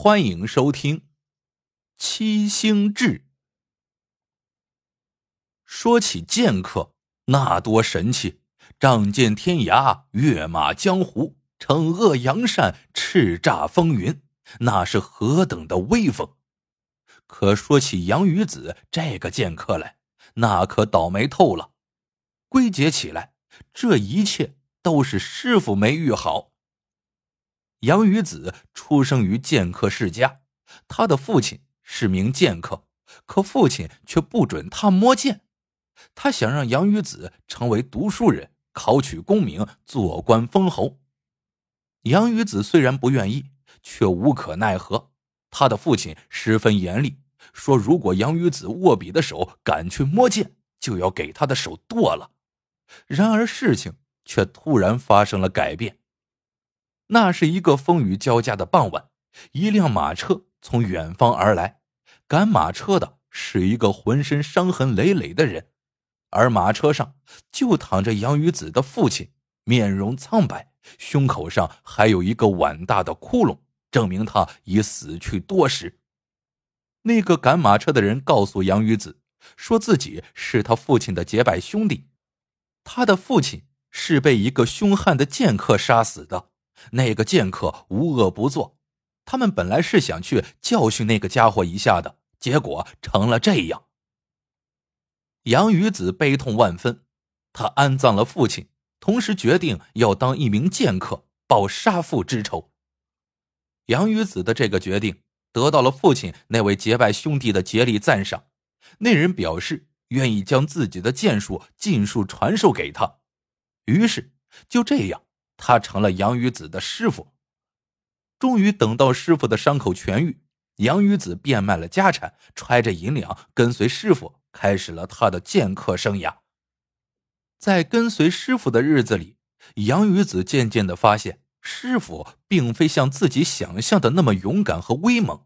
欢迎收听《七星志》。说起剑客，那多神气！仗剑天涯，跃马江湖，惩恶扬善，叱咤风云，那是何等的威风！可说起杨鱼子这个剑客来，那可倒霉透了。归结起来，这一切都是师傅没遇好。杨于子出生于剑客世家，他的父亲是名剑客，可父亲却不准他摸剑。他想让杨于子成为读书人，考取功名，做官封侯。杨鱼子虽然不愿意，却无可奈何。他的父亲十分严厉，说如果杨鱼子握笔的手敢去摸剑，就要给他的手剁了。然而事情却突然发生了改变。那是一个风雨交加的傍晚，一辆马车从远方而来，赶马车的是一个浑身伤痕累累的人，而马车上就躺着杨鱼子的父亲，面容苍白，胸口上还有一个碗大的窟窿，证明他已死去多时。那个赶马车的人告诉杨鱼子，说自己是他父亲的结拜兄弟，他的父亲是被一个凶悍的剑客杀死的。那个剑客无恶不作，他们本来是想去教训那个家伙一下的，结果成了这样。杨鱼子悲痛万分，他安葬了父亲，同时决定要当一名剑客，报杀父之仇。杨鱼子的这个决定得到了父亲那位结拜兄弟的竭力赞赏，那人表示愿意将自己的剑术尽数传授给他，于是就这样。他成了杨鱼子的师傅。终于等到师傅的伤口痊愈，杨鱼子变卖了家产，揣着银两跟随师傅，开始了他的剑客生涯。在跟随师傅的日子里，杨鱼子渐渐的发现，师傅并非像自己想象的那么勇敢和威猛。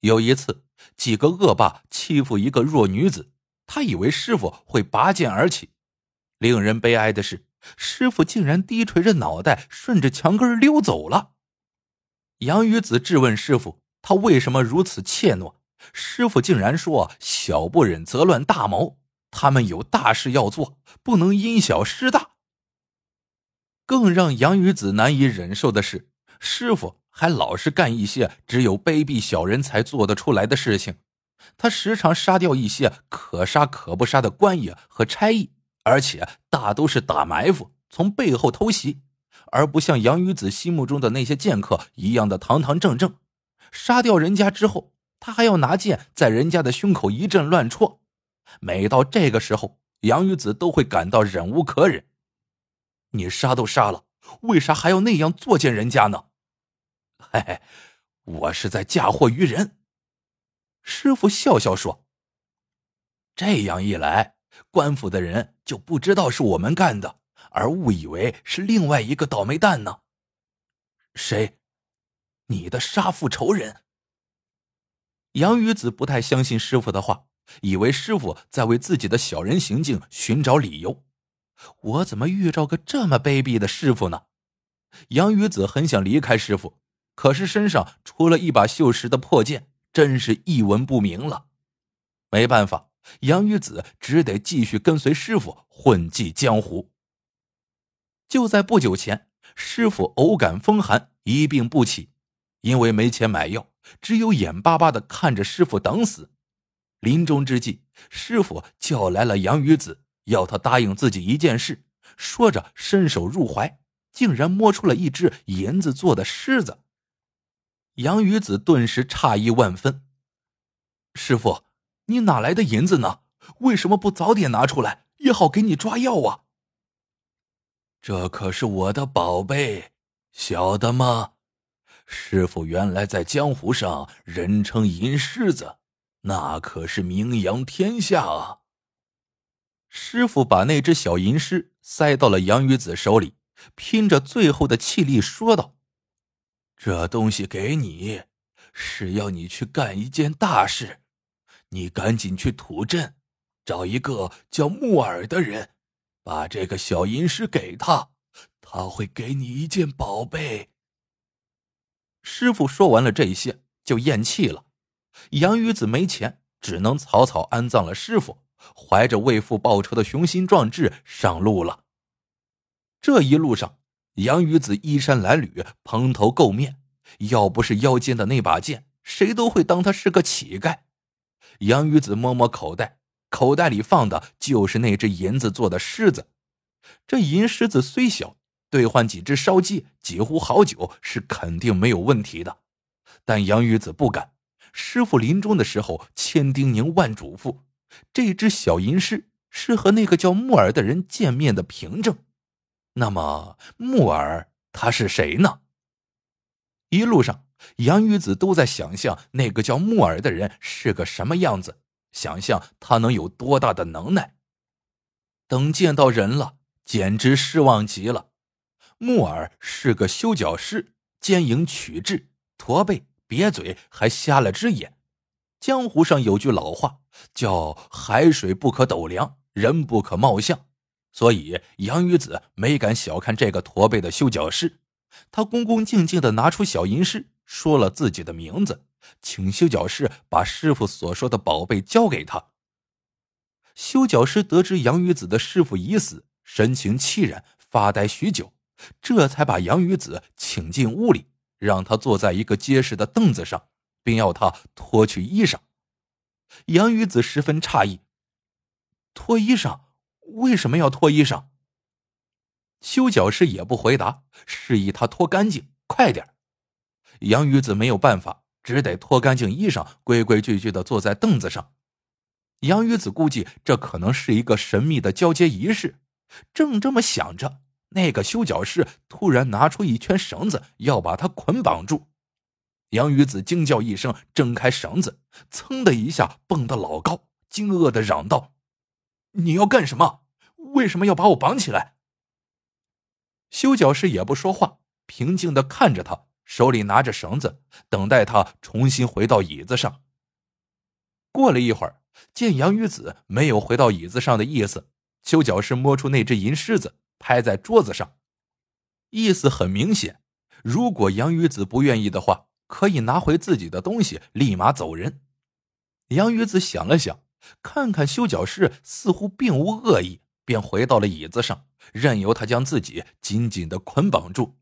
有一次，几个恶霸欺负一个弱女子，他以为师傅会拔剑而起。令人悲哀的是。师傅竟然低垂着脑袋，顺着墙根溜走了。杨鱼子质问师傅：“他为什么如此怯懦？”师傅竟然说：“小不忍则乱大谋，他们有大事要做，不能因小失大。”更让杨鱼子难以忍受的是，师傅还老是干一些只有卑鄙小人才做得出来的事情。他时常杀掉一些可杀可不杀的官爷和差役。而且大都是打埋伏，从背后偷袭，而不像杨鱼子心目中的那些剑客一样的堂堂正正。杀掉人家之后，他还要拿剑在人家的胸口一阵乱戳。每到这个时候，杨鱼子都会感到忍无可忍。你杀都杀了，为啥还要那样作践人家呢？嘿嘿，我是在嫁祸于人。师傅笑笑说：“这样一来。”官府的人就不知道是我们干的，而误以为是另外一个倒霉蛋呢。谁？你的杀父仇人？杨鱼子不太相信师傅的话，以为师傅在为自己的小人行径寻找理由。我怎么遇着个这么卑鄙的师傅呢？杨鱼子很想离开师傅，可是身上除了一把锈蚀的破剑，真是一文不名了。没办法。杨鱼子只得继续跟随师傅混迹江湖。就在不久前，师傅偶感风寒，一病不起，因为没钱买药，只有眼巴巴的看着师傅等死。临终之际，师傅叫来了杨鱼子，要他答应自己一件事。说着，伸手入怀，竟然摸出了一只银子做的狮子。杨鱼子顿时诧异万分：“师傅。”你哪来的银子呢？为什么不早点拿出来，也好给你抓药啊？这可是我的宝贝，晓得吗？师傅原来在江湖上人称银狮子，那可是名扬天下啊。师傅把那只小银狮塞到了杨鱼子手里，拼着最后的气力说道：“这东西给你，是要你去干一件大事。”你赶紧去土镇，找一个叫木耳的人，把这个小银狮给他，他会给你一件宝贝。师傅说完了这些，就咽气了。杨鱼子没钱，只能草草安葬了师傅，怀着为父报仇的雄心壮志上路了。这一路上，杨鱼子衣衫褴褛，蓬头垢面，要不是腰间的那把剑，谁都会当他是个乞丐。杨鱼子摸摸口袋，口袋里放的就是那只银子做的狮子。这银狮子虽小，兑换几只烧鸡、几壶好酒是肯定没有问题的。但杨鱼子不敢。师傅临终的时候千叮咛万嘱咐，这只小银狮是和那个叫木耳的人见面的凭证。那么木耳他是谁呢？一路上，杨鱼子都在想象那个叫木耳的人是个什么样子，想象他能有多大的能耐。等见到人了，简直失望极了。木耳是个修脚师，坚硬曲质，驼背。瘪嘴，还瞎了只眼。江湖上有句老话，叫“海水不可斗量，人不可貌相”，所以杨鱼子没敢小看这个驼背的修脚师。他恭恭敬敬的拿出小银饰，说了自己的名字，请修脚师把师傅所说的宝贝交给他。修脚师得知杨雨子的师傅已死，神情凄然，发呆许久，这才把杨雨子请进屋里。让他坐在一个结实的凳子上，并要他脱去衣裳。杨雨子十分诧异：“脱衣裳？为什么要脱衣裳？”修脚师也不回答，示意他脱干净，快点杨鱼子没有办法，只得脱干净衣裳，规规矩矩的坐在凳子上。杨鱼子估计这可能是一个神秘的交接仪式，正这么想着。那个修脚师突然拿出一圈绳子，要把他捆绑住。杨鱼子惊叫一声，挣开绳子，噌的一下蹦得老高，惊愕的嚷道：“你要干什么？为什么要把我绑起来？”修脚师也不说话，平静的看着他，手里拿着绳子，等待他重新回到椅子上。过了一会儿，见杨鱼子没有回到椅子上的意思，修脚师摸出那只银狮子。拍在桌子上，意思很明显：如果杨鱼子不愿意的话，可以拿回自己的东西，立马走人。杨鱼子想了想，看看修脚师似乎并无恶意，便回到了椅子上，任由他将自己紧紧的捆绑住。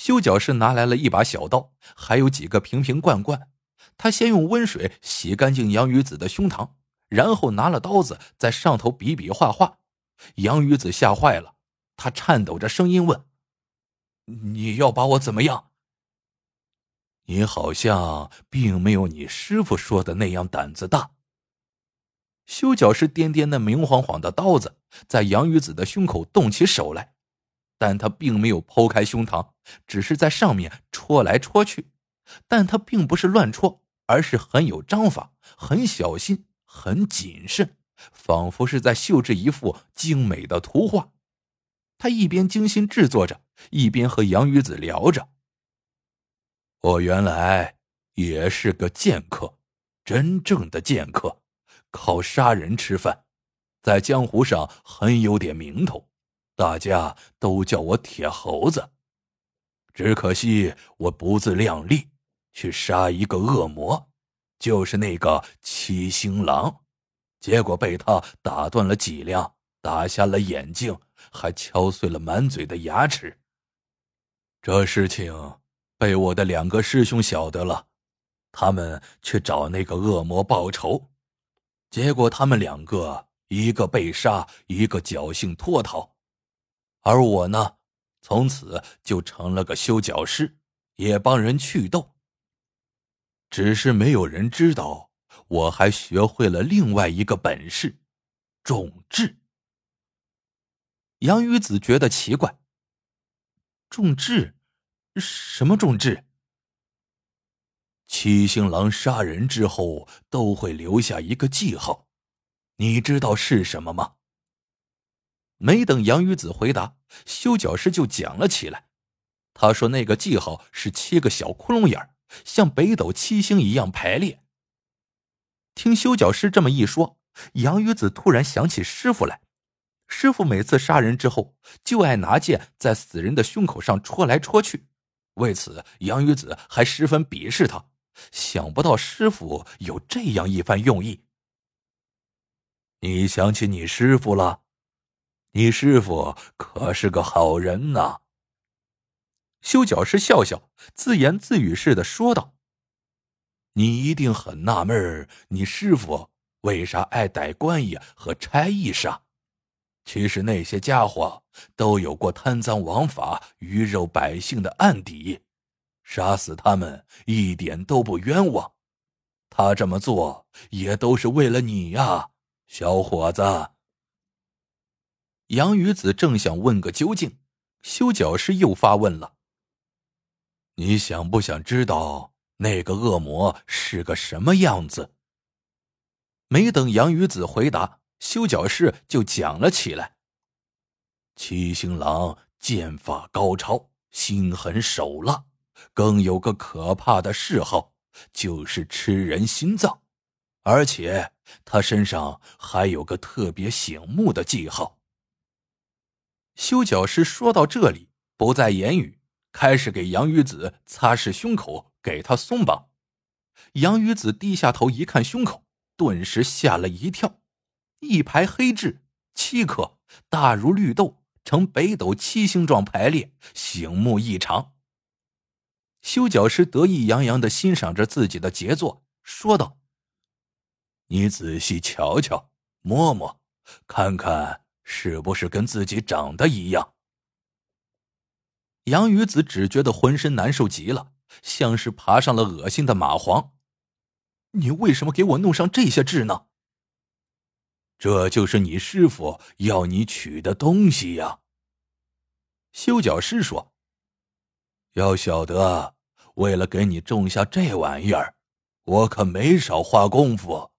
修脚师拿来了一把小刀，还有几个瓶瓶罐罐。他先用温水洗干净杨鱼子的胸膛，然后拿了刀子在上头比比划划。杨鱼子吓坏了，他颤抖着声音问：“你要把我怎么样？”你好像并没有你师傅说的那样胆子大。修脚师掂掂那明晃晃的刀子，在杨鱼子的胸口动起手来，但他并没有剖开胸膛，只是在上面戳来戳去。但他并不是乱戳，而是很有章法，很小心，很谨慎。仿佛是在绣制一幅精美的图画，他一边精心制作着，一边和杨鱼子聊着。我原来也是个剑客，真正的剑客，靠杀人吃饭，在江湖上很有点名头，大家都叫我铁猴子。只可惜我不自量力，去杀一个恶魔，就是那个七星狼。结果被他打断了脊梁，打瞎了眼睛，还敲碎了满嘴的牙齿。这事情被我的两个师兄晓得了，他们去找那个恶魔报仇，结果他们两个一个被杀，一个侥幸脱逃，而我呢，从此就成了个修脚师，也帮人祛痘。只是没有人知道。我还学会了另外一个本事，种痣。杨鱼子觉得奇怪，种痣？什么种痣？七星狼杀人之后都会留下一个记号，你知道是什么吗？没等杨鱼子回答，修脚师就讲了起来。他说：“那个记号是七个小窟窿眼像北斗七星一样排列。”听修脚师这么一说，杨鱼子突然想起师傅来。师傅每次杀人之后，就爱拿剑在死人的胸口上戳来戳去。为此，杨鱼子还十分鄙视他，想不到师傅有这样一番用意。你想起你师傅了？你师傅可是个好人呐。修脚师笑笑，自言自语似的说道：“你一定很纳闷你师傅为啥爱逮官爷和差役杀？其实那些家伙都有过贪赃枉法、鱼肉百姓的案底，杀死他们一点都不冤枉。他这么做也都是为了你呀，小伙子。”杨鱼子正想问个究竟，修脚师又发问了：“你想不想知道那个恶魔是个什么样子？”没等杨鱼子回答，修脚师就讲了起来：“七星狼剑法高超，心狠手辣，更有个可怕的嗜好，就是吃人心脏，而且他身上还有个特别醒目的记号。”修脚师说到这里，不再言语，开始给杨雨子擦拭胸口，给他松绑。杨雨子低下头一看胸口，顿时吓了一跳，一排黑痣，七颗，大如绿豆，呈北斗七星状排列，醒目异常。修脚师得意洋洋的欣赏着自己的杰作，说道：“你仔细瞧瞧，摸摸，看看。”是不是跟自己长得一样？杨鱼子只觉得浑身难受极了，像是爬上了恶心的蚂蟥。你为什么给我弄上这些痣呢？这就是你师傅要你取的东西呀。修脚师说：“要晓得，为了给你种下这玩意儿，我可没少花功夫。